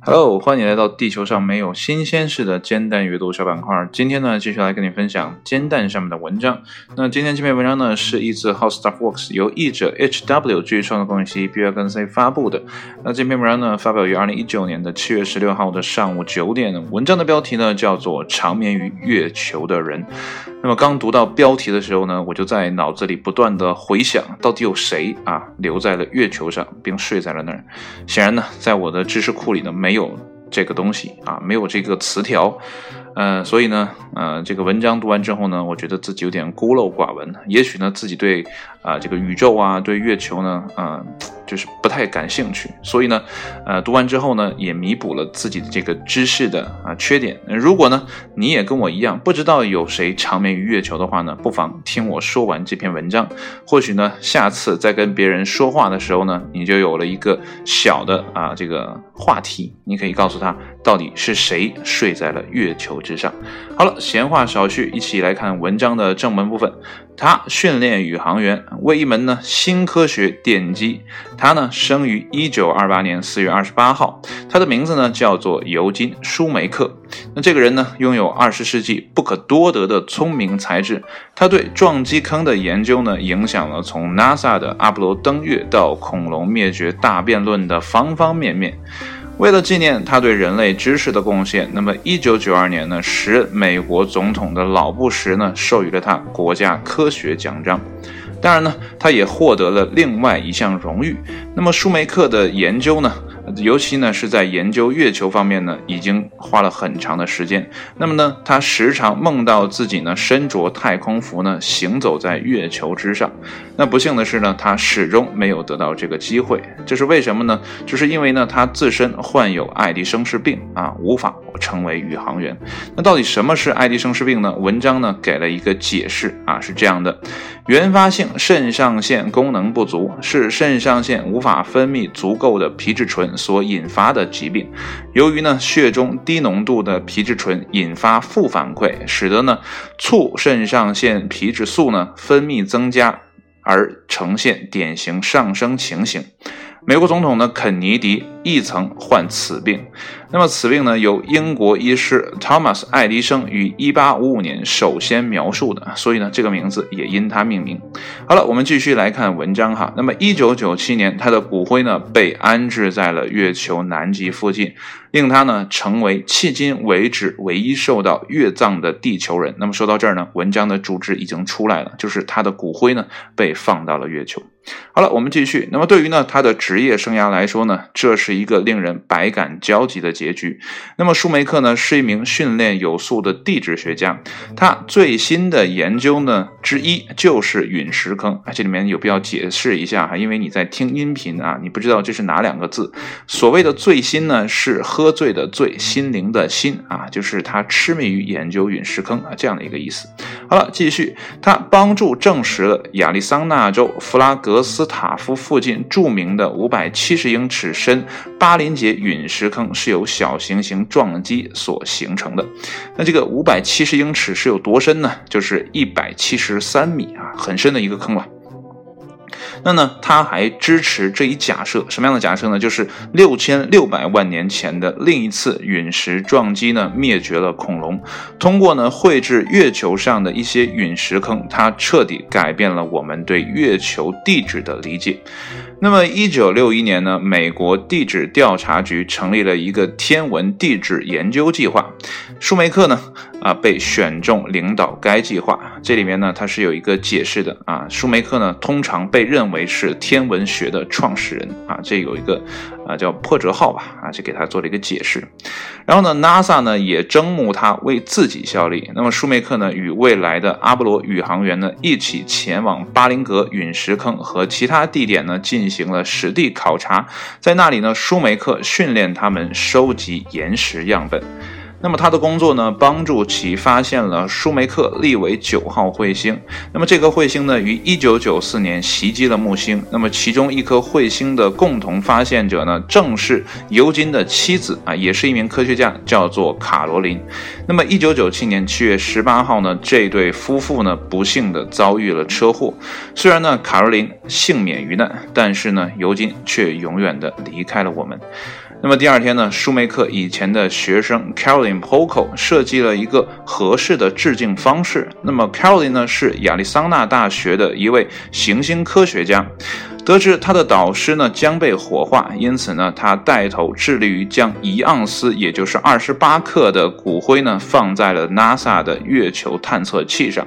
Hello，欢迎来到地球上没有新鲜事的煎蛋阅读小板块。今天呢，继续来跟你分享煎蛋上面的文章。那今天这篇文章呢，是一自 How Stuff Works 由译者 H.W. 据创作公司 B. R. 跟 C 发布的。那这篇文章呢，发表于二零一九年的七月十六号的上午九点。文章的标题呢，叫做《长眠于月球的人》。那么刚读到标题的时候呢，我就在脑子里不断的回想，到底有谁啊留在了月球上，并睡在了那儿？显然呢，在我的知识库里呢，没有这个东西啊，没有这个词条。呃，所以呢，呃，这个文章读完之后呢，我觉得自己有点孤陋寡闻。也许呢，自己对啊这个宇宙啊，对月球呢，嗯，就是不太感兴趣。所以呢，呃，读完之后呢，也弥补了自己的这个知识的啊缺点。如果呢，你也跟我一样不知道有谁长眠于月球的话呢，不妨听我说完这篇文章。或许呢，下次再跟别人说话的时候呢，你就有了一个小的啊这个话题，你可以告诉他到底是谁睡在了月球。之上，好了，闲话少叙，一起来看文章的正文部分。他训练宇航员为一门呢新科学奠基。他呢生于一九二八年四月二十八号，他的名字呢叫做尤金·舒梅克。那这个人呢拥有二十世纪不可多得的聪明才智。他对撞击坑的研究呢影响了从 NASA 的阿波罗登月到恐龙灭绝大辩论的方方面面。为了纪念他对人类知识的贡献，那么一九九二年呢，时任美国总统的老布什呢，授予了他国家科学奖章。当然呢，他也获得了另外一项荣誉。那么舒梅克的研究呢？尤其呢是在研究月球方面呢，已经花了很长的时间。那么呢，他时常梦到自己呢身着太空服呢行走在月球之上。那不幸的是呢，他始终没有得到这个机会。这是为什么呢？就是因为呢他自身患有爱迪生氏病啊，无法成为宇航员。那到底什么是爱迪生氏病呢？文章呢给了一个解释啊，是这样的：原发性肾上腺功能不足是肾上腺无法分泌足够的皮质醇。所引发的疾病，由于呢血中低浓度的皮质醇引发负反馈，使得呢促肾上腺皮质素呢分泌增加，而呈现典型上升情形。美国总统呢肯尼迪亦曾患此病。那么此病呢，由英国医师 Thomas 爱迪生于1855年首先描述的，所以呢，这个名字也因他命名。好了，我们继续来看文章哈。那么1997年，他的骨灰呢被安置在了月球南极附近，令他呢成为迄今为止唯一受到月葬的地球人。那么说到这儿呢，文章的主旨已经出来了，就是他的骨灰呢被放到了月球。好了，我们继续。那么对于呢他的职业生涯来说呢，这是一个令人百感交集的。结局。那么舒梅克呢，是一名训练有素的地质学家。他最新的研究呢之一就是陨石坑。啊，这里面有必要解释一下哈，因为你在听音频啊，你不知道这是哪两个字。所谓的最新呢，是喝醉的醉，心灵的心啊，就是他痴迷于研究陨石坑啊这样的一个意思。好了，继续，他帮助证实了亚利桑那州弗拉格斯塔夫附近著名的五百七十英尺深巴林杰陨石坑是由小行星撞击所形成的，那这个五百七十英尺是有多深呢？就是一百七十三米啊，很深的一个坑了。那呢，他还支持这一假设，什么样的假设呢？就是六千六百万年前的另一次陨石撞击呢，灭绝了恐龙。通过呢绘制月球上的一些陨石坑，它彻底改变了我们对月球地质的理解。那么，一九六一年呢，美国地质调查局成立了一个天文地质研究计划，舒梅克呢，啊，被选中领导该计划。这里面呢，它是有一个解释的啊。舒梅克呢，通常被认为是天文学的创始人啊，这有一个啊叫破折号吧啊，就给他做了一个解释。然后呢，NASA 呢也征募他为自己效力。那么，舒梅克呢，与未来的阿波罗宇航员呢，一起前往巴林格陨石坑和其他地点呢进。行了实地考察，在那里呢，舒梅克训练他们收集岩石样本。那么他的工作呢，帮助其发现了舒梅克利维九号彗星。那么这颗彗星呢，于一九九四年袭击了木星。那么其中一颗彗星的共同发现者呢，正是尤金的妻子啊，也是一名科学家，叫做卡罗琳。那么一九九七年七月十八号呢，这对夫妇呢，不幸的遭遇了车祸。虽然呢，卡罗琳幸免于难，但是呢，尤金却永远的离开了我们。那么第二天呢，舒梅克以前的学生 c a r o l i n Poco 设计了一个合适的致敬方式。那么 c a r o l i n 呢是亚利桑那大学的一位行星科学家，得知他的导师呢将被火化，因此呢他带头致力于将一盎司，也就是二十八克的骨灰呢放在了 NASA 的月球探测器上。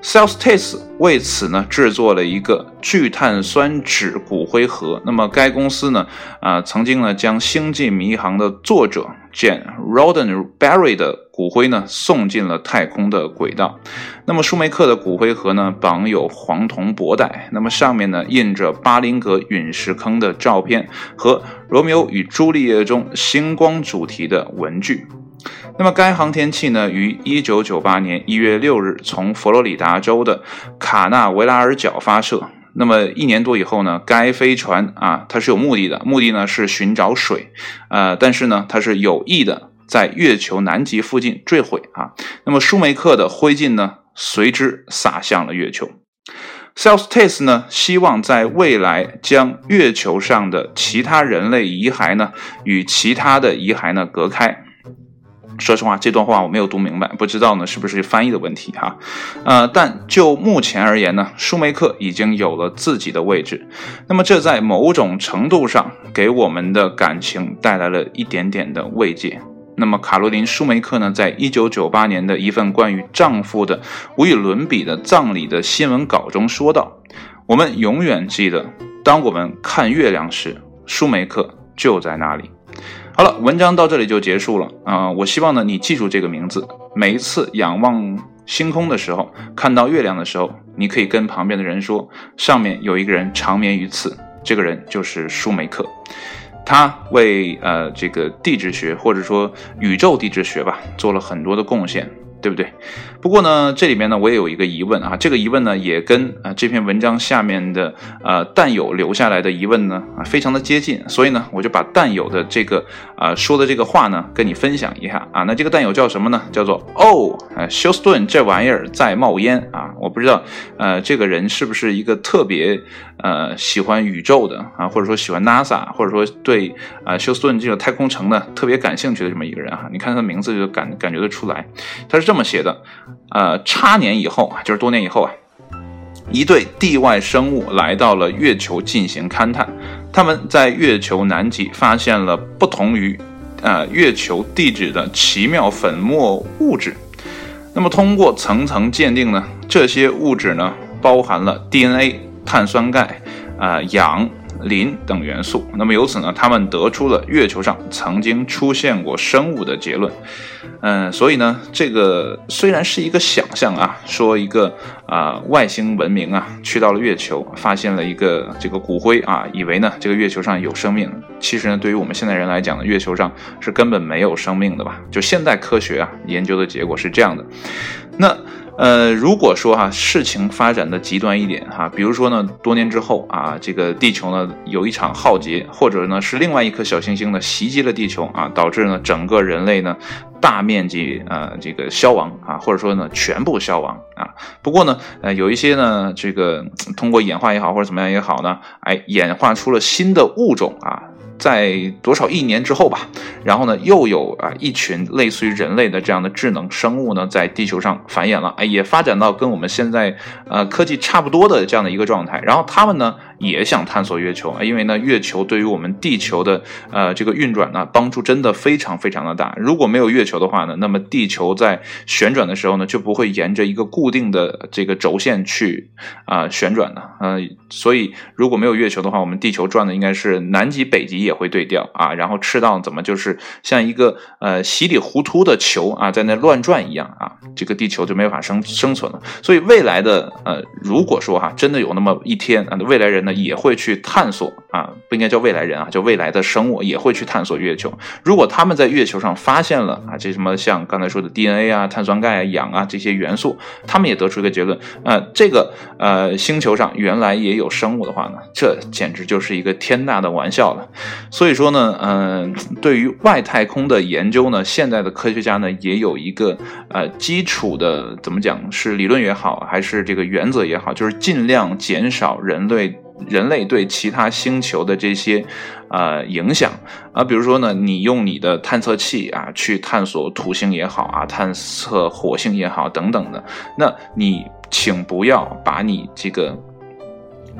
Celsius 为此呢制作了一个聚碳酸酯骨灰盒。那么该公司呢啊曾经呢将《星际迷航》的作者 Jane Roddenberry 的骨灰呢送进了太空的轨道。那么舒梅克的骨灰盒呢绑有黄铜箔带，那么上面呢印着巴林格陨石坑的照片和《罗密欧与朱丽叶》中星光主题的文具。那么该航天器呢，于一九九八年一月六日从佛罗里达州的卡纳维拉尔角发射。那么一年多以后呢，该飞船啊，它是有目的的，目的呢是寻找水，呃，但是呢，它是有意的在月球南极附近坠毁啊。那么舒梅克的灰烬呢，随之洒向了月球。s e l s t a s t 呢，希望在未来将月球上的其他人类遗骸呢，与其他的遗骸呢隔开。说实话，这段话我没有读明白，不知道呢是不是翻译的问题哈。呃，但就目前而言呢，舒梅克已经有了自己的位置，那么这在某种程度上给我们的感情带来了一点点的慰藉。那么卡罗琳·舒梅克呢，在一九九八年的一份关于丈夫的无与伦比的葬礼的新闻稿中说道：“我们永远记得，当我们看月亮时，舒梅克就在那里。”好了，文章到这里就结束了啊！我希望呢，你记住这个名字。每一次仰望星空的时候，看到月亮的时候，你可以跟旁边的人说：“上面有一个人长眠于此。”这个人就是舒梅克，他为呃这个地质学或者说宇宙地质学吧做了很多的贡献。对不对？不过呢，这里面呢，我也有一个疑问啊。这个疑问呢，也跟啊这篇文章下面的呃弹友留下来的疑问呢啊非常的接近，所以呢，我就把弹友的这个啊说的这个话呢跟你分享一下啊。那这个弹友叫什么呢？叫做哦，呃，休斯顿这玩意儿在冒烟啊！我不知道呃这个人是不是一个特别呃喜欢宇宙的啊，或者说喜欢 NASA，或者说对啊休斯顿这个太空城呢特别感兴趣的这么一个人哈。你看他的名字就感感觉得出来，他是。这么写的，呃，差年以后啊，就是多年以后啊，一对地外生物来到了月球进行勘探，他们在月球南极发现了不同于呃月球地质的奇妙粉末物质。那么通过层层鉴定呢，这些物质呢包含了 DNA、碳酸钙、啊氧。磷等元素，那么由此呢，他们得出了月球上曾经出现过生物的结论。嗯，所以呢，这个虽然是一个想象啊，说一个啊外星文明啊去到了月球，发现了一个这个骨灰啊，以为呢这个月球上有生命。其实呢，对于我们现代人来讲呢，月球上是根本没有生命的吧？就现代科学啊研究的结果是这样的。那。呃，如果说哈事情发展的极端一点哈，比如说呢，多年之后啊，这个地球呢有一场浩劫，或者呢是另外一颗小行星呢袭击了地球啊，导致呢整个人类呢大面积呃这个消亡啊，或者说呢全部消亡啊。不过呢，呃有一些呢这个通过演化也好或者怎么样也好呢，哎演化出了新的物种啊。在多少亿年之后吧，然后呢，又有啊一群类似于人类的这样的智能生物呢，在地球上繁衍了，哎，也发展到跟我们现在呃科技差不多的这样的一个状态。然后他们呢，也想探索月球，因为呢，月球对于我们地球的呃这个运转呢，帮助真的非常非常的大。如果没有月球的话呢，那么地球在旋转的时候呢，就不会沿着一个固定的这个轴线去啊旋转的。嗯，所以如果没有月球的话，我们地球转的应该是南极、北极。也会对调啊，然后赤道怎么就是像一个呃稀里糊涂的球啊，在那乱转一样啊，这个地球就没法生生存了。所以未来的呃，如果说哈真的有那么一天啊，未来人也会去探索啊，不应该叫未来人啊，叫未来的生物也会去探索月球。如果他们在月球上发现了啊，这什么像刚才说的 DNA 啊、碳酸钙啊、氧啊这些元素，他们也得出一个结论，呃，这个呃星球上原来也有生物的话呢，这简直就是一个天大的玩笑了。所以说呢，嗯，对于外太空的研究呢，现在的科学家呢也有一个呃基础的，怎么讲是理论也好，还是这个原则也好，就是尽量减少人类。人类对其他星星球的这些，呃影响啊，比如说呢，你用你的探测器啊去探索土星也好啊，探测火星也好等等的，那你请不要把你这个。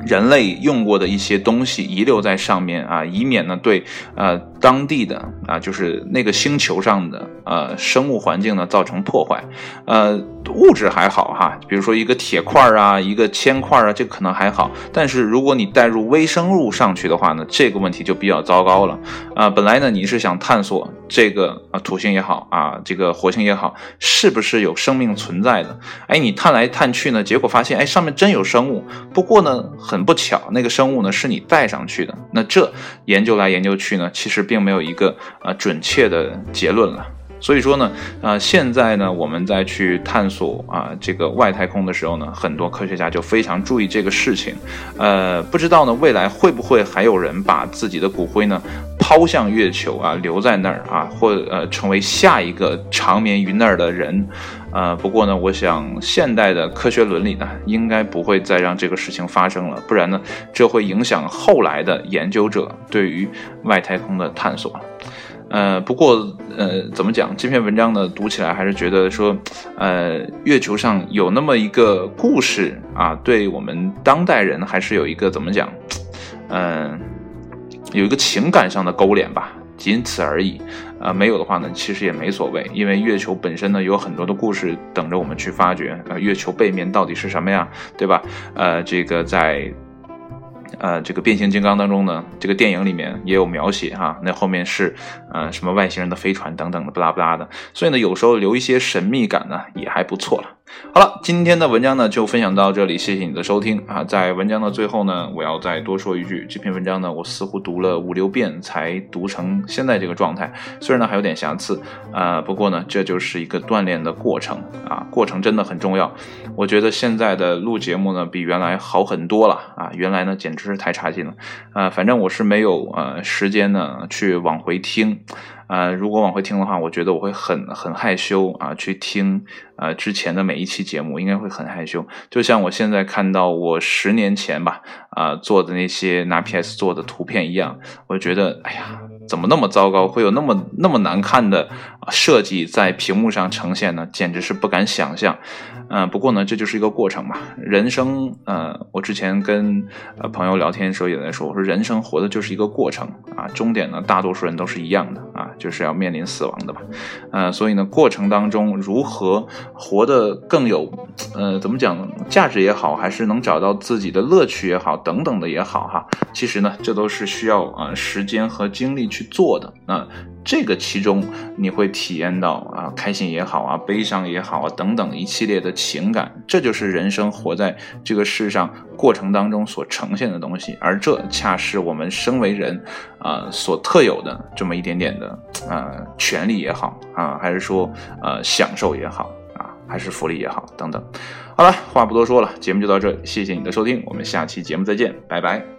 人类用过的一些东西遗留在上面啊，以免呢对呃当地的啊就是那个星球上的呃生物环境呢造成破坏。呃，物质还好哈，比如说一个铁块啊，一个铅块啊，这可能还好。但是如果你带入微生物上去的话呢，这个问题就比较糟糕了。啊，本来呢你是想探索这个啊土星也好啊，这个火星也好，是不是有生命存在的？哎，你探来探去呢，结果发现哎上面真有生物，不过呢。很不巧，那个生物呢是你带上去的。那这研究来研究去呢，其实并没有一个呃准确的结论了。所以说呢，啊，现在呢，我们在去探索啊这个外太空的时候呢，很多科学家就非常注意这个事情。呃，不知道呢，未来会不会还有人把自己的骨灰呢抛向月球啊，留在那儿啊，或呃成为下一个长眠于那儿的人？呃，不过呢，我想现代的科学伦理呢，应该不会再让这个事情发生了，不然呢，这会影响后来的研究者对于外太空的探索。呃，不过呃，怎么讲？这篇文章呢，读起来还是觉得说，呃，月球上有那么一个故事啊，对我们当代人还是有一个怎么讲？嗯，有一个情感上的勾连吧。仅此而已，啊，没有的话呢，其实也没所谓，因为月球本身呢有很多的故事等着我们去发掘，呃，月球背面到底是什么呀，对吧？呃，这个在。呃，这个变形金刚当中呢，这个电影里面也有描写哈，那后面是呃什么外星人的飞船等等的，不拉不拉的，所以呢，有时候留一些神秘感呢，也还不错了。好了，今天的文章呢就分享到这里，谢谢你的收听啊。在文章的最后呢，我要再多说一句，这篇文章呢，我似乎读了五六遍才读成现在这个状态，虽然呢还有点瑕疵啊，不过呢，这就是一个锻炼的过程啊，过程真的很重要。我觉得现在的录节目呢，比原来好很多了啊，原来呢简直。是太差劲了，啊，反正我是没有呃时间呢去往回听，呃，如果往回听的话，我觉得我会很很害羞啊，去听呃之前的每一期节目，应该会很害羞。就像我现在看到我十年前吧啊做的那些拿 PS 做的图片一样，我觉得哎呀，怎么那么糟糕，会有那么那么难看的设计在屏幕上呈现呢？简直是不敢想象。嗯，不过呢，这就是一个过程嘛。人生，呃，我之前跟呃朋友聊天的时候也在说，我说人生活的就是一个过程啊，终点呢，大多数人都是一样的啊，就是要面临死亡的吧。呃，所以呢，过程当中如何活得更有，呃，怎么讲价值也好，还是能找到自己的乐趣也好，等等的也好哈，其实呢，这都是需要啊时间和精力去做的啊。这个其中你会体验到啊，开心也好啊，悲伤也好啊，等等一系列的情感，这就是人生活在这个世上过程当中所呈现的东西，而这恰是我们身为人啊所特有的这么一点点的啊权利也好啊，还是说呃享受也好啊，还是福利也好等等。好了，话不多说了，节目就到这里，谢谢你的收听，我们下期节目再见，拜拜。